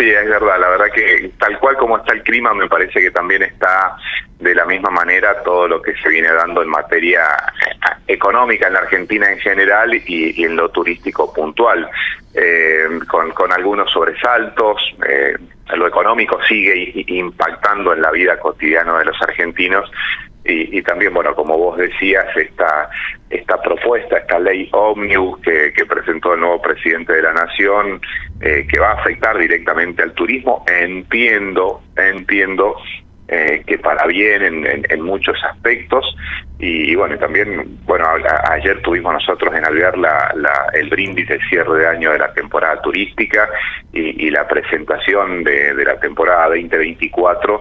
Sí, es verdad, la verdad que tal cual como está el clima, me parece que también está de la misma manera todo lo que se viene dando en materia económica en la Argentina en general y, en lo turístico puntual, eh, con, con, algunos sobresaltos. Eh, lo económico sigue impactando en la vida cotidiana de los argentinos y, también, bueno, como vos decías, esta, esta propuesta, esta ley Omnibus que, que presentó el nuevo presidente de la Nación, eh, que va a afectar directamente al turismo, entiendo, entiendo eh, que para bien en, en, muchos aspectos. Y, bueno también bueno ayer tuvimos nosotros en Alvear la, la, el brindis de cierre de año de la temporada turística y, y la presentación de, de la temporada 2024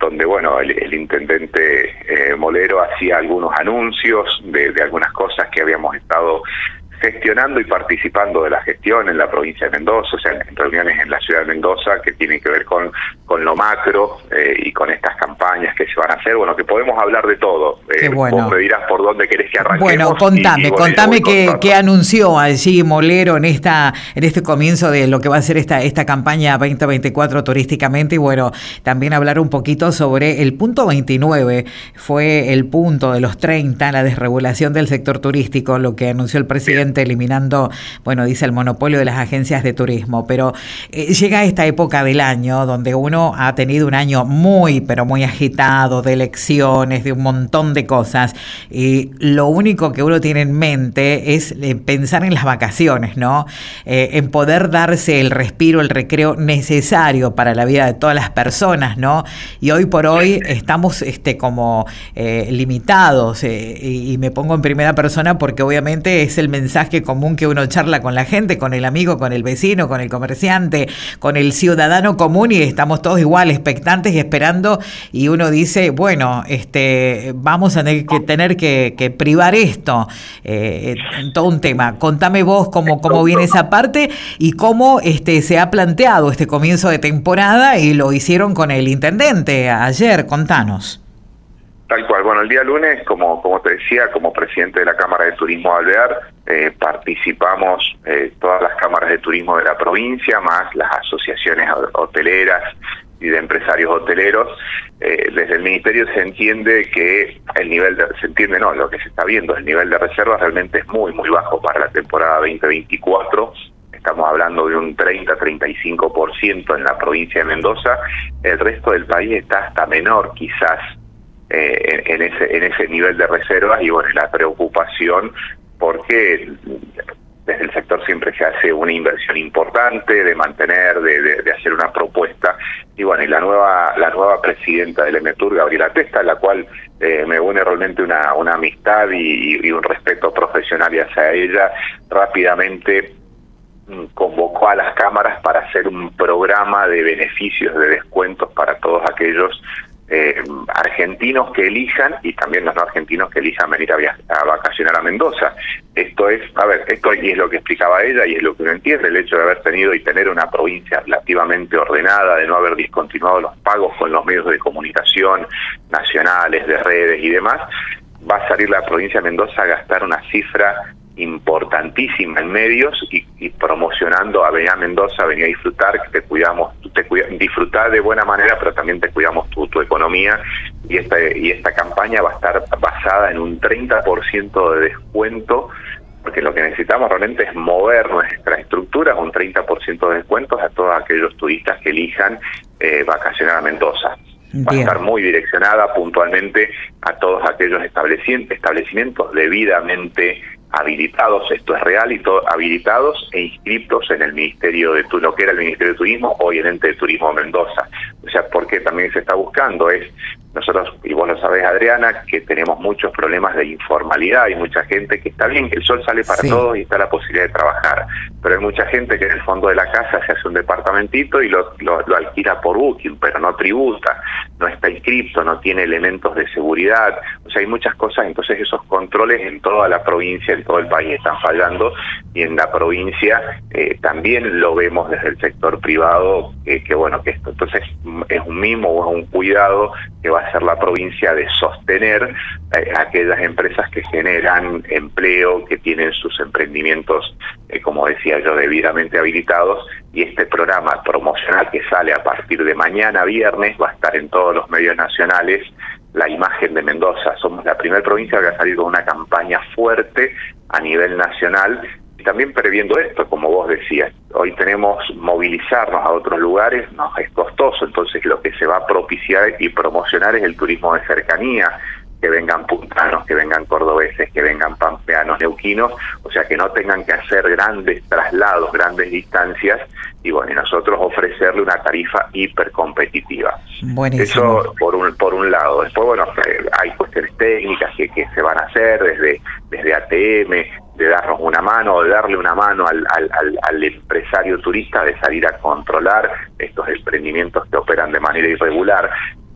donde bueno el, intendente eh, Molero hacía algunos anuncios de, de, algunas cosas que habíamos estado gestionando y participando de la gestión en la provincia de Mendoza, o sea, en reuniones en la ciudad de Mendoza que tienen que ver con, con lo macro eh, y con estas campañas que se van a hacer. Bueno, que podemos hablar de todo. Eh, bueno. Vos me dirás por dónde querés que arranquemos. Bueno, contame, contame qué, qué, anunció allí Molero en esta en este comienzo de lo que va a ser esta, esta campaña 2024 turísticamente y bueno, también hablar un poquito sobre el punto 29, fue el punto de los 30, la desregulación del sector turístico, lo que anunció el presidente eliminando, bueno, dice el monopolio de las agencias de turismo, pero eh, llega esta época del año donde uno ha tenido un año muy, pero muy agitado, de elecciones, de un montón de cosas, y lo único que uno tiene en mente es eh, pensar en las vacaciones, ¿no? Eh, en poder darse el respiro, el recreo necesario para la vida de todas las personas, ¿no? Y hoy por hoy estamos este, como limitados, y me pongo en primera persona porque obviamente es el mensaje que común que uno charla con la gente, con el amigo, con el vecino, con el comerciante, con el ciudadano común y estamos todos igual, expectantes y esperando y uno dice, bueno, este, vamos a tener que, privar esto, eh, en todo un tema. Contame vos cómo, cómo viene esa parte y cómo este, se ha planteado este comienzo de temporada y lo hicieron con el intendente ayer, contanos. Tal cual. Bueno, el día lunes, como, como te decía, como presidente de la Cámara de Turismo Alvear, eh, participamos eh, todas las cámaras de turismo de la provincia, más las asociaciones hoteleras y de empresarios hoteleros. Eh, desde el Ministerio se entiende que el nivel de, se entiende no, lo que se está viendo, el nivel de reservas realmente es muy, muy bajo para la temporada 2024 estamos hablando de un 30-35% en la provincia de Mendoza, el resto del país está hasta menor quizás eh, en, ese, en ese nivel de reservas y bueno, la preocupación porque desde el sector siempre se hace una inversión importante de mantener, de, hacer una propuesta. Y bueno, y la nueva la nueva presidenta del MTUR, Gabriela Testa, la cual eh, me une realmente una, una amistad y, y un respeto profesional hacia ella, rápidamente convocó a las cámaras para hacer un programa de beneficios, de descuentos para todos aquellos eh, argentinos que elijan y también los no argentinos que elijan venir a, vacacionar a Mendoza. Esto es, a ver, esto y es lo que explicaba ella y es lo que uno entiende, el hecho de haber tenido y tener una provincia relativamente ordenada, de no haber discontinuado los pagos con los medios de comunicación nacionales, de redes y demás, va a salir la provincia de Mendoza a gastar una cifra importantísima en medios y, promocionando a venir a Mendoza, venir a disfrutar, que te cuidamos, te disfrutar de buena manera, pero también te cuidamos tu, tu economía y esta, y esta campaña va a estar basada en un 30% de descuento porque lo que necesitamos realmente es mover nuestra estructura un 30% de descuentos a todos aquellos turistas que elijan eh, vacacionar a Mendoza. Va a estar muy direccionada puntualmente a todos aquellos establecimientos debidamente habilitados, esto es real, y habilitados e inscritos en el Ministerio de lo que era el Ministerio de Turismo, hoy el Ente de Turismo Mendoza. O sea, porque también se está buscando es nosotros, y vos lo sabés Adriana, que tenemos muchos problemas de informalidad, hay mucha gente que está bien, que el sol sale para todos y está la posibilidad de trabajar, pero hay mucha gente que en el fondo de la casa se hace un departamentito y lo, lo, lo alquila por booking, pero no tributa, no está inscrito, no tiene elementos de seguridad, o sea, hay muchas cosas, entonces esos controles en toda la provincia, en todo el país están fallando y en la provincia eh, también lo vemos desde el sector privado, que bueno, que esto, entonces es un mimo o es un cuidado que va hacer la provincia de sostener eh, aquellas empresas que generan empleo, que tienen sus emprendimientos, eh, como decía yo, debidamente habilitados. Y este programa promocional que sale a partir de mañana viernes va a estar en todos los medios nacionales la imagen de Mendoza. Somos la primera provincia que ha salido con una campaña fuerte a nivel nacional también previendo esto, como vos decías, hoy tenemos movilizarnos a otros lugares, no es costoso, entonces lo que se va a propiciar y promocionar es el turismo de cercanía, que vengan puntanos, que vengan cordobeses, que vengan pampeanos, neuquinos, o sea que no tengan que hacer grandes traslados, grandes distancias, y bueno, y nosotros ofrecerle una tarifa hiper competitiva. Eso por un, por un lado. Después, bueno, eh, hay cuestiones técnicas que, que se van a hacer desde, desde ATM, de darnos una mano o de darle una mano al, al, al, empresario turista de salir a controlar estos emprendimientos que operan de manera irregular,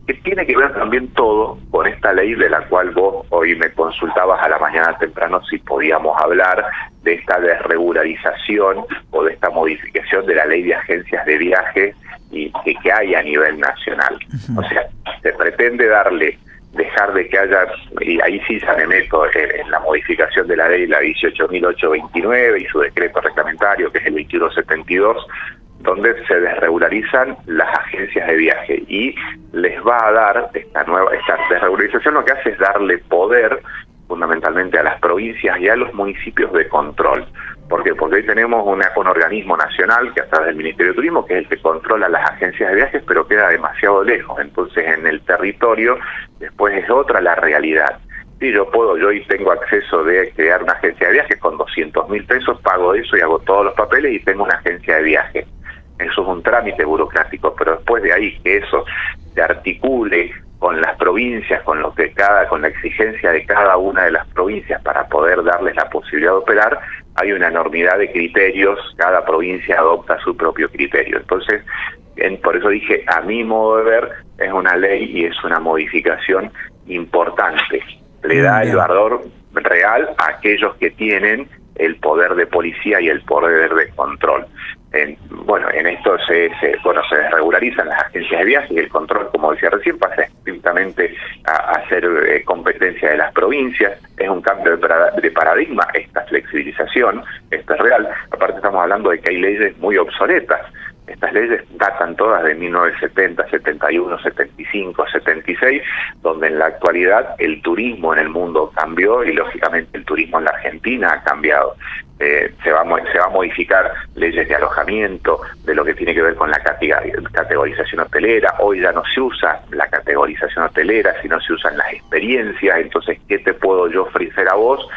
que tiene que ver también todo con esta ley de la cual vos hoy me consultabas a la mañana temprano si podíamos hablar de esta desregularización o de esta modificación de la ley de agencias de viaje y que, que hay a nivel nacional. O sea, se pretende darle dejar de que haya, y ahí sí ya me meto en, la modificación de la ley, la 18.829 y su decreto reglamentario, que es el 2172, donde se desregularizan las agencias de viaje y les va a dar esta nueva, esta desregularización lo que hace es darle poder fundamentalmente a las provincias y a los municipios de control. ¿Por qué? Porque hoy tenemos un, organismo nacional que a través del Ministerio de Turismo, que es el que controla las agencias de viajes, pero queda demasiado lejos. Entonces en el territorio después es otra la realidad. Si yo puedo, yo hoy tengo acceso de crear una agencia de viajes con 200 mil pesos, pago eso y hago todos los papeles y tengo una agencia de viaje. Eso es un trámite burocrático, pero después de ahí que eso se articule con las provincias, con lo que cada, con la exigencia de cada una de las provincias para poder darles la posibilidad de operar, hay una enormidad de criterios, cada provincia adopta su propio criterio. Entonces, por eso dije, a mi modo de ver, es una ley y es una modificación importante. Le da el valor real a aquellos que tienen el poder de policía y el poder de control. Bueno, en esto se, bueno, se desregularizan las agencias de viajes y el control, como decía recién, pasa estrictamente a, ser eh, competencia de las provincias. Es un cambio de, paradigma esta flexibilización, esto es real. Aparte estamos hablando de que hay leyes muy obsoletas. Estas leyes datan todas de 1970, 71, 75, 76, donde en la actualidad el turismo en el mundo cambió y lógicamente el turismo en la Argentina ha cambiado. Eh, se, va, se va a modificar leyes de alojamiento, de lo que tiene que ver con la categorización hotelera. Hoy ya no se usa la categorización hotelera, sino se usan las experiencias. Entonces, ¿qué te puedo yo ofrecer a vos?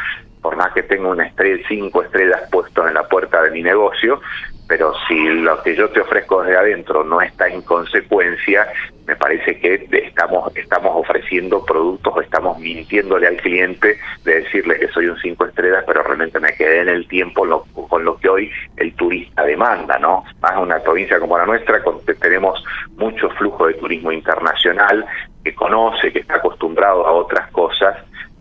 Por más que tenga una estrella, cinco estrellas puestas en la puerta de mi negocio, pero si lo que yo te ofrezco desde adentro no está en consecuencia, me parece que estamos estamos ofreciendo productos o estamos mintiéndole al cliente de decirle que soy un cinco estrellas, pero realmente me quedé en el tiempo con lo que hoy el turista demanda, ¿no? Más una provincia como la nuestra, tenemos mucho flujo de turismo internacional que conoce, que está acostumbrado a otras cosas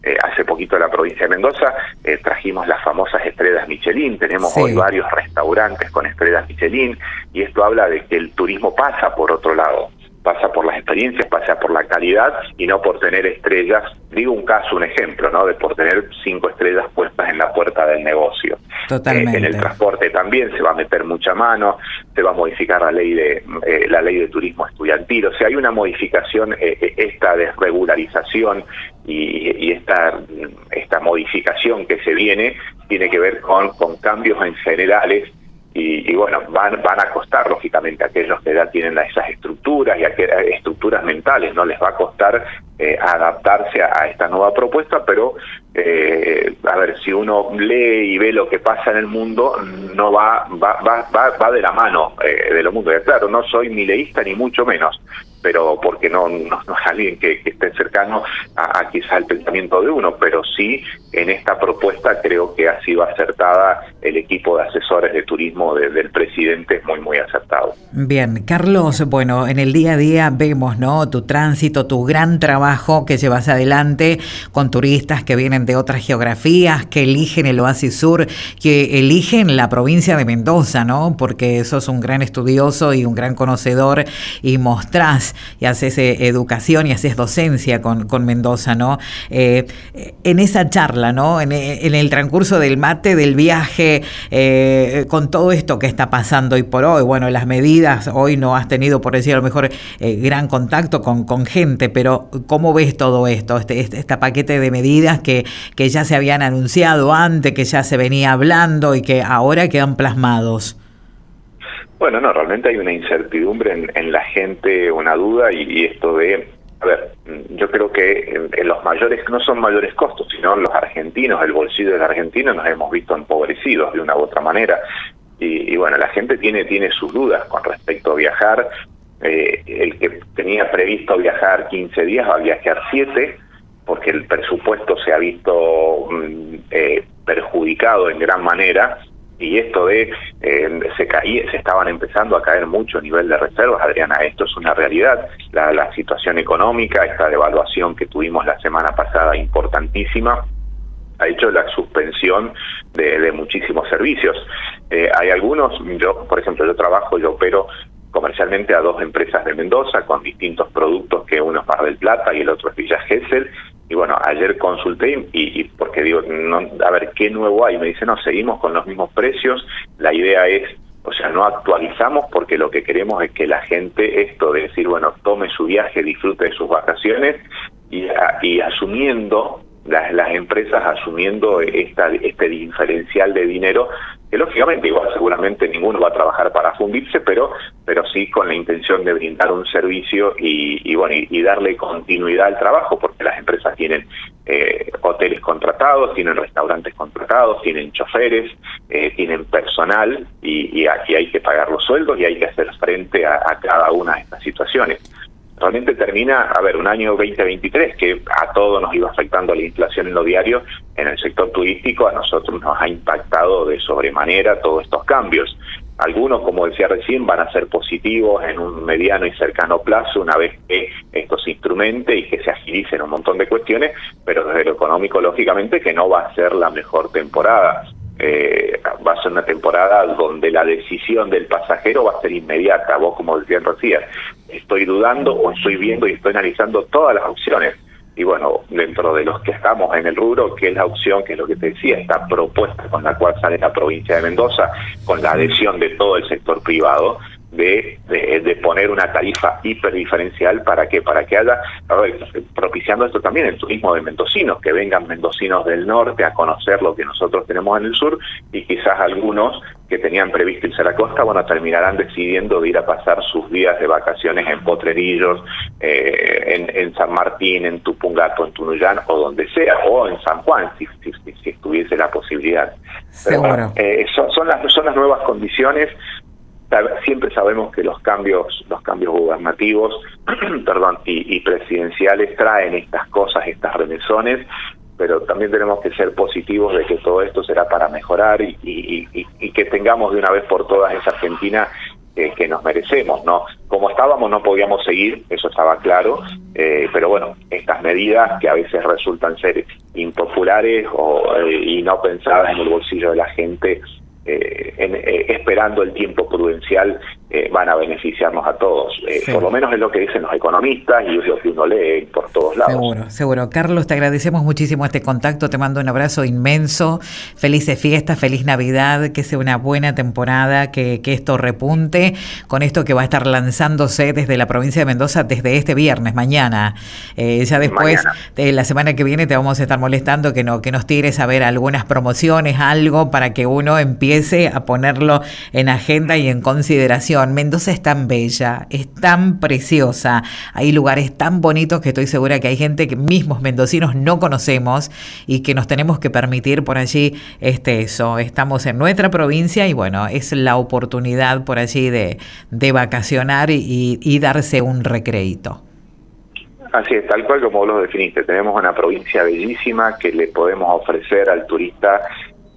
eh, hace poquito en la provincia de Mendoza eh, trajimos las famosas estrellas Michelin, tenemos hoy varios restaurantes con estrellas Michelin y esto habla de que el turismo pasa por otro lado pasa por las experiencias, pasa por la calidad y no por tener estrellas. Digo un caso, un ejemplo, ¿no? De por tener cinco estrellas puestas en la puerta del negocio. Totalmente. Eh, en el transporte también se va a meter mucha mano, se va a modificar la ley de eh, la ley de turismo estudiantil. O sea, hay una modificación, eh, esta desregularización y, y, esta esta modificación que se viene tiene que ver con, con cambios en generales y, bueno, van, van a costar, lógicamente, a aquellos que ya tienen esas estructuras y a estructuras mentales, no les va a costar eh, adaptarse a, esta nueva propuesta, pero eh, a ver, si uno lee y ve lo que pasa en el mundo, no va, va, va, va, de la mano eh, de lo mundo. Claro, no soy ni leísta ni mucho menos, pero porque no, es alguien que, esté cercano a, quizás el pensamiento de uno, pero sí en esta propuesta creo que ha sido acertada el equipo de asesores de turismo del presidente, es muy, muy acertado. Bien, Carlos, bueno, en el día a día vemos, ¿no? Tu tránsito, tu gran trabajo que llevas adelante con turistas que vienen de otras geografías, que eligen el Oasis Sur, que eligen la provincia de Mendoza, ¿no? Porque sos un gran estudioso y un gran conocedor y mostrás y haces eh, educación y haces docencia con, con Mendoza, ¿no? Eh, en esa charla, ¿no? En, el transcurso del mate, del viaje, eh, con todo esto que está pasando y por hoy, bueno, las medidas, hoy no has tenido, por decir a lo mejor, gran contacto con, con gente, pero ¿cómo ves todo esto? Este, este, este, paquete de medidas que, que ya se habían anunciado antes, que ya se venía hablando y que ahora quedan plasmados. Bueno, no, realmente hay una incertidumbre en, la gente, una duda y, esto de, a ver, yo creo que en, los mayores, no son mayores costos, sino los argentinos, el bolsillo del argentino nos hemos visto empobrecidos de una u otra manera. Y, bueno, la gente tiene, tiene sus dudas con respecto a viajar. Eh, el que tenía previsto viajar 15 días va a viajar 7 porque el presupuesto se ha visto mm, eh, perjudicado en gran manera y esto de eh, se caía, se estaban empezando a caer mucho a nivel de reservas, Adriana, esto es una realidad. La, situación económica, esta devaluación que tuvimos la semana pasada importantísima, ha hecho la suspensión de, muchísimos servicios. Eh, hay algunos, yo por ejemplo, yo trabajo, yo opero comercialmente a dos empresas de Mendoza con distintos productos que uno es Mar del Plata y el otro es Villa Gesell y bueno, ayer consulté y, porque digo, no, a ver, ¿qué nuevo hay? Me dice, no, seguimos con los mismos precios, la idea es, o sea, no actualizamos porque lo que queremos es que la gente, esto de decir, bueno, tome su viaje, disfrute de sus vacaciones y, y asumiendo las, las empresas asumiendo esta, este diferencial de dinero que lógicamente igual seguramente ninguno va a trabajar para fundirse, pero pero sí con la intención de brindar un servicio y, bueno y, darle continuidad al trabajo, las empresas tienen eh, hoteles contratados, tienen restaurantes contratados, tienen choferes, eh, tienen personal y, aquí hay que pagar los sueldos y hay que hacer frente a cada una de estas situaciones realmente termina, a ver, un año 2023 que a todos nos iba afectando la inflación en lo diario, en el sector turístico a nosotros nos ha impactado de sobremanera todos estos cambios. Algunos, como decía recién, van a ser positivos en un mediano y cercano plazo una vez que esto se instrumente y que se agilicen un montón de cuestiones, pero desde lo económico, lógicamente, que no va a ser la mejor temporada. Eh, va a ser una temporada donde la decisión del pasajero va a ser inmediata. Vos, como decían recién, estoy dudando o estoy viendo y estoy analizando todas las opciones. Y bueno, dentro de los que estamos en el rubro, que es la opción, que es lo que te decía, esta propuesta con la cual sale la provincia de Mendoza, con la adhesión de todo el sector privado, de, de, poner una tarifa hiperdiferencial para que para que haya propiciando esto también el turismo de mendocinos que vengan mendocinos del norte a conocer lo que nosotros tenemos en el sur y quizás algunos que tenían previsto irse a la costa bueno terminarán decidiendo de ir a pasar sus días de vacaciones en Potrerillos eh, en, San Martín en Tupungato en Tunuyán o donde sea o en San Juan si, si, estuviese la posibilidad. Eh, son, son las son las nuevas condiciones siempre sabemos que los cambios los cambios gubernativos perdón y, presidenciales traen estas cosas estas remesones pero también tenemos que ser positivos de que todo esto será para mejorar y, que tengamos de una vez por todas esa Argentina que nos merecemos, ¿no? Como estábamos no podíamos seguir, eso estaba claro, eh, pero bueno, estas medidas que a veces resultan ser impopulares o, eh, y no pensadas en el bolsillo de la gente, eh, eh, esperando el tiempo prudencial eh, van a beneficiarnos a todos. Por lo menos es lo que dicen los economistas y es lo que uno lee por todos lados. Seguro, seguro. Carlos, te agradecemos muchísimo este contacto, te mando un abrazo inmenso, felices fiestas, feliz Navidad, que sea una buena temporada, que, que esto repunte con esto que va a estar lanzándose desde la provincia de Mendoza desde este viernes, mañana. ya después, de la semana que viene te vamos a estar molestando que, no, que nos tires a ver algunas promociones, algo para que uno empiece a ponerlo en agenda y en consideración. Mendoza es tan bella, es tan preciosa, hay lugares tan bonitos que estoy segura que hay gente que mismos mendocinos no conocemos y que nos tenemos que permitir por allí este eso. Estamos en nuestra provincia y bueno, es la oportunidad por allí de, de vacacionar y, y darse un recreito. Así es, tal cual como vos lo definiste. Tenemos una provincia bellísima que le podemos ofrecer al turista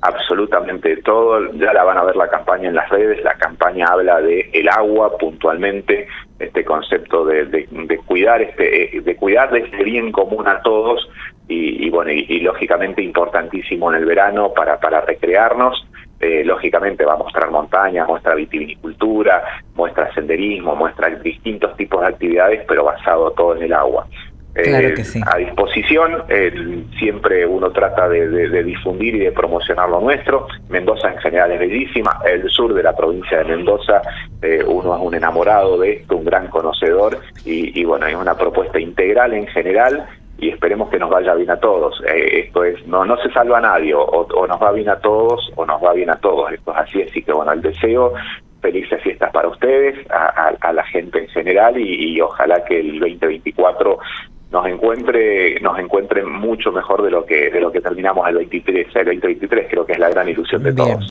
absolutamente todo. Ya la van a ver la campaña en las redes. La campaña habla de el agua puntualmente, este concepto de, de, cuidar este, eh, de cuidar de este bien común a todos y, bueno y, lógicamente importantísimo en el verano para para recrearnos. Eh, lógicamente va a mostrar montañas, muestra vitivinicultura, muestra senderismo, muestra distintos tipos de actividades, pero basado todo en el agua. Eh, a disposición, siempre uno trata de, difundir y de promocionar lo nuestro. Mendoza en general es bellísima, el sur de la provincia de Mendoza, eh, uno es un enamorado de esto, un gran conocedor y, bueno, es una propuesta integral en general y esperemos que nos vaya bien a todos. Eh, esto es, no, no se salva a nadie, o, nos va bien a todos o nos va bien a todos. Esto es así, así que bueno, el deseo felices fiestas para ustedes, a, la gente en general y, y, ojalá que el 2024 nos encuentre nos encuentre mucho mejor de lo que de lo que terminamos el 23 el 2023 creo que es la gran ilusión de todos